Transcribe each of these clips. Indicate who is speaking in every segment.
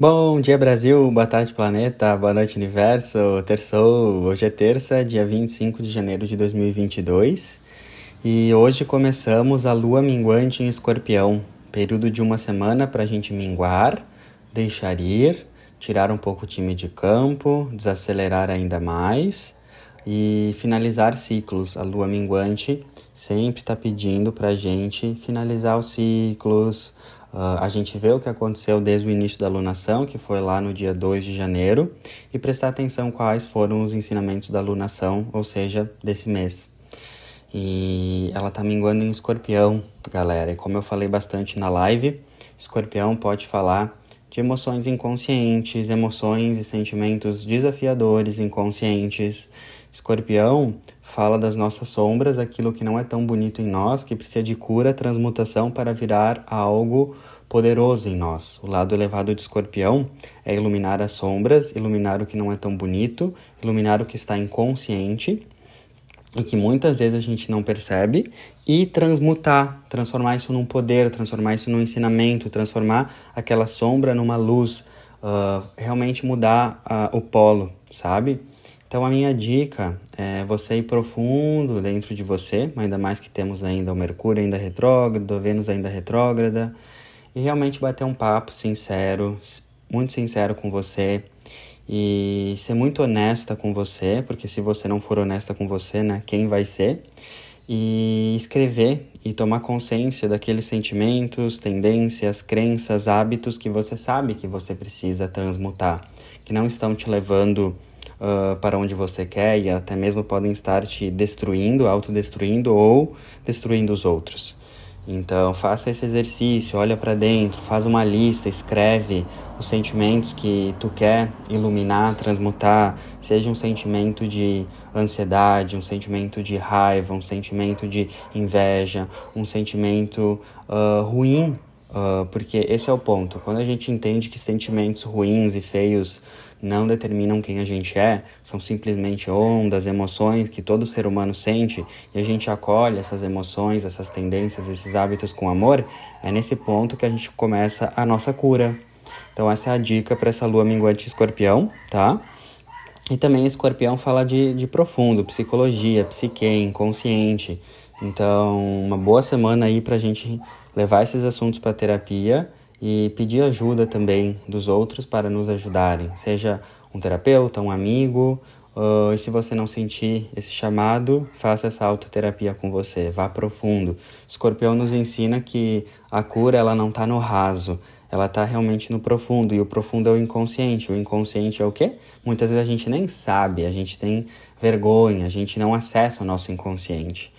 Speaker 1: Bom dia Brasil, boa tarde planeta, boa noite universo, terçou, hoje é terça, dia 25 de janeiro de 2022 e hoje começamos a lua minguante em escorpião, período de uma semana para a gente minguar, deixar ir, tirar um pouco o time de campo, desacelerar ainda mais e finalizar ciclos. A lua minguante sempre está pedindo para a gente finalizar os ciclos, Uh, a gente vê o que aconteceu desde o início da alunação, que foi lá no dia 2 de janeiro, e prestar atenção quais foram os ensinamentos da alunação, ou seja, desse mês. E ela tá minguando em escorpião, galera. E como eu falei bastante na live, escorpião pode falar de emoções inconscientes, emoções e sentimentos desafiadores inconscientes. Escorpião fala das nossas sombras, aquilo que não é tão bonito em nós, que precisa de cura, transmutação para virar algo poderoso em nós. O lado elevado de Escorpião é iluminar as sombras, iluminar o que não é tão bonito, iluminar o que está inconsciente e que muitas vezes a gente não percebe e transmutar, transformar isso num poder, transformar isso num ensinamento, transformar aquela sombra numa luz, uh, realmente mudar uh, o polo, sabe? Então a minha dica é você ir profundo dentro de você, ainda mais que temos ainda o Mercúrio ainda retrógrado, a Vênus ainda retrógrada, e realmente bater um papo sincero, muito sincero com você e ser muito honesta com você, porque se você não for honesta com você, né, quem vai ser? E escrever e tomar consciência daqueles sentimentos, tendências, crenças, hábitos que você sabe que você precisa transmutar, que não estão te levando uh, para onde você quer e até mesmo podem estar te destruindo, autodestruindo ou destruindo os outros. Então, faça esse exercício, olha para dentro, faz uma lista, escreve os sentimentos que tu quer iluminar, transmutar, seja um sentimento de ansiedade, um sentimento de raiva, um sentimento de inveja, um sentimento uh, ruim, uh, porque esse é o ponto. Quando a gente entende que sentimentos ruins e feios não determinam quem a gente é, são simplesmente ondas, emoções que todo ser humano sente e a gente acolhe essas emoções, essas tendências, esses hábitos com amor, é nesse ponto que a gente começa a nossa cura. Então, essa é a dica para essa lua minguante escorpião, tá? E também escorpião fala de, de profundo, psicologia, psique, inconsciente. Então, uma boa semana aí para a gente levar esses assuntos para terapia e pedir ajuda também dos outros para nos ajudarem, seja um terapeuta, um amigo, uh, e se você não sentir esse chamado, faça essa autoterapia com você, vá profundo. Escorpião nos ensina que a cura ela não está no raso, ela está realmente no profundo, e o profundo é o inconsciente. O inconsciente é o quê? Muitas vezes a gente nem sabe, a gente tem vergonha, a gente não acessa o nosso inconsciente.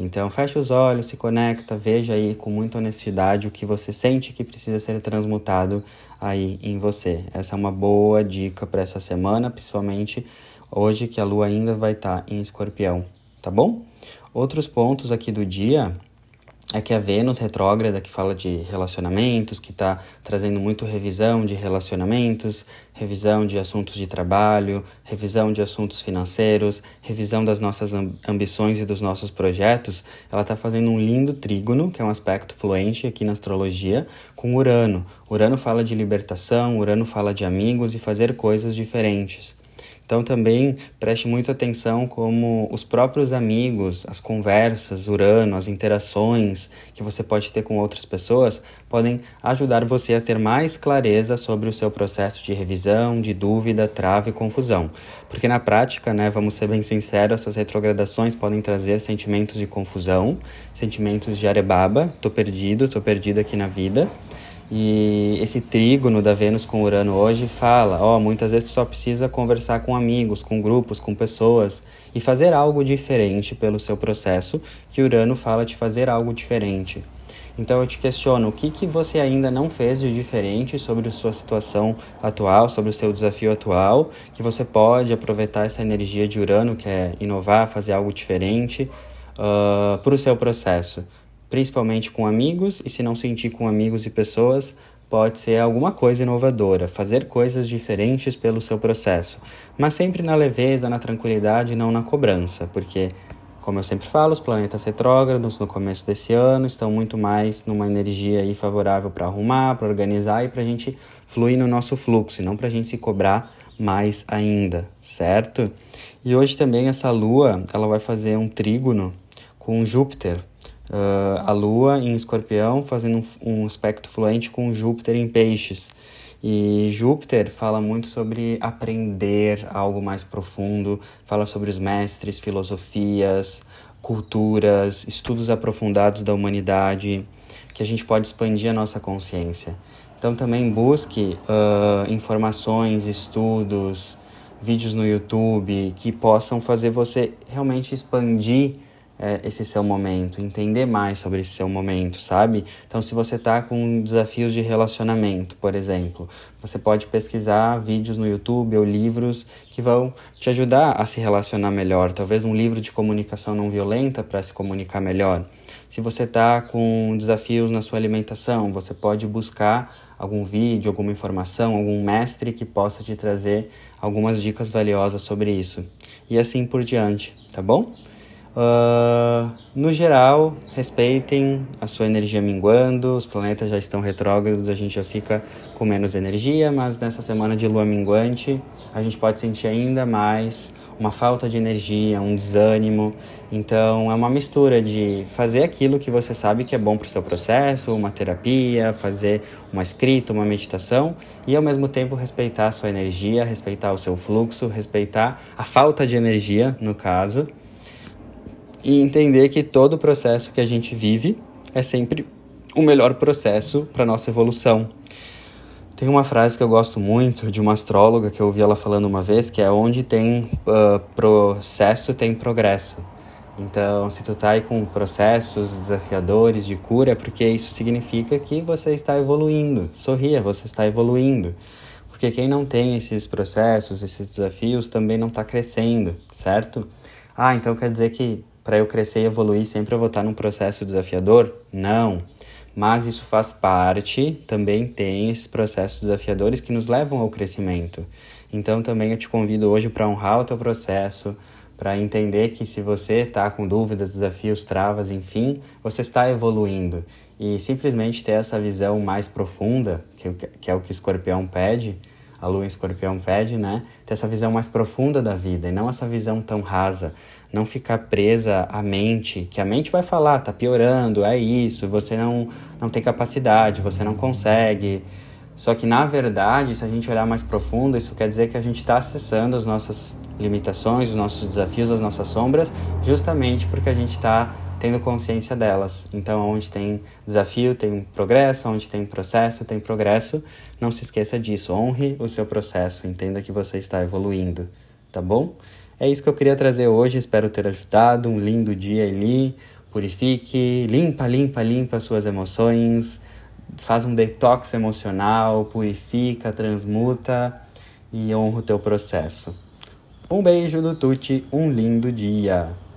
Speaker 1: Então, feche os olhos, se conecta, veja aí com muita honestidade o que você sente que precisa ser transmutado aí em você. Essa é uma boa dica para essa semana, principalmente hoje que a lua ainda vai estar tá em escorpião, tá bom? Outros pontos aqui do dia é que a Vênus retrógrada, que fala de relacionamentos, que está trazendo muito revisão de relacionamentos, revisão de assuntos de trabalho, revisão de assuntos financeiros, revisão das nossas ambições e dos nossos projetos, ela está fazendo um lindo trígono, que é um aspecto fluente aqui na astrologia, com Urano. Urano fala de libertação, Urano fala de amigos e fazer coisas diferentes. Então também preste muita atenção como os próprios amigos, as conversas, Urano, as interações que você pode ter com outras pessoas podem ajudar você a ter mais clareza sobre o seu processo de revisão, de dúvida, trava e confusão. Porque na prática, né, vamos ser bem sinceros, essas retrogradações podem trazer sentimentos de confusão, sentimentos de arebaba, tô perdido, tô perdida aqui na vida e esse trígono da Vênus com Urano hoje fala, ó, muitas vezes tu só precisa conversar com amigos, com grupos, com pessoas e fazer algo diferente pelo seu processo, que Urano fala de fazer algo diferente. Então eu te questiono, o que, que você ainda não fez de diferente sobre a sua situação atual, sobre o seu desafio atual, que você pode aproveitar essa energia de Urano, que é inovar, fazer algo diferente, uh, para o seu processo principalmente com amigos, e se não sentir com amigos e pessoas, pode ser alguma coisa inovadora, fazer coisas diferentes pelo seu processo, mas sempre na leveza, na tranquilidade, não na cobrança, porque Como eu sempre falo, os planetas retrógrados no começo desse ano estão muito mais numa energia aí favorável para arrumar, para organizar e para a gente fluir no nosso fluxo, e não para a gente se cobrar mais ainda, certo? E hoje também essa lua ela vai fazer um trígono com Júpiter. Uh, a lua em escorpião fazendo um, um aspecto fluente com Júpiter em peixes. E Júpiter fala muito sobre aprender algo mais profundo, fala sobre os mestres, filosofias, culturas, estudos aprofundados da humanidade, que a gente pode expandir a nossa consciência. Então também busque uh, informações, estudos, vídeos no YouTube que possam fazer você realmente expandir é, esse seu momento, entender mais sobre esse seu momento, sabe? Então, se você está com desafios de relacionamento, por exemplo, você pode pesquisar vídeos no YouTube ou livros que vão te ajudar a se relacionar melhor. Talvez um livro de comunicação não violenta para se comunicar melhor. Se você está com desafios na sua alimentação, você pode buscar algum vídeo, alguma informação, algum mestre que possa te trazer algumas dicas valiosas sobre isso. E assim por diante, tá bom? Uh, no geral, respeitem a sua energia minguando, os planetas já estão retrógrados, a gente já fica com menos energia, mas nessa semana de lua minguante a gente pode sentir ainda mais uma falta de energia, um desânimo. Então é uma mistura de fazer aquilo que você sabe que é bom para o seu processo, uma terapia, fazer uma escrita, uma meditação e ao mesmo tempo respeitar a sua energia, respeitar o seu fluxo, respeitar a falta de energia, no caso e entender que todo processo que a gente vive é sempre o melhor processo para nossa evolução. Tem uma frase que eu gosto muito de uma astróloga que eu ouvi ela falando uma vez, que é onde tem uh, processo tem progresso. Então, se tu tá aí com processos desafiadores de cura, é porque isso significa que você está evoluindo. Sorria, você está evoluindo. Porque quem não tem esses processos, esses desafios, também não está crescendo, certo? Ah, então quer dizer que para eu crescer e evoluir sempre eu vou estar num processo desafiador? Não. Mas isso faz parte, também tem esses processos desafiadores que nos levam ao crescimento. Então também eu te convido hoje para honrar o teu processo, para entender que se você está com dúvidas, desafios, travas, enfim, você está evoluindo. E simplesmente ter essa visão mais profunda, que, que é o que escorpião pede, a lua em escorpião pede, né? Ter essa visão mais profunda da vida e não essa visão tão rasa. Não ficar presa à mente, que a mente vai falar, tá piorando, é isso, você não, não tem capacidade, você não consegue. Só que na verdade, se a gente olhar mais profundo, isso quer dizer que a gente está acessando as nossas limitações, os nossos desafios, as nossas sombras, justamente porque a gente está tendo consciência delas. Então, onde tem desafio, tem progresso, onde tem processo, tem progresso. Não se esqueça disso, honre o seu processo, entenda que você está evoluindo, tá bom? É isso que eu queria trazer hoje, espero ter ajudado. Um lindo dia, Eli. Purifique, limpa, limpa, limpa suas emoções, faz um detox emocional, purifica, transmuta e honra o teu processo. Um beijo do Tuti, um lindo dia!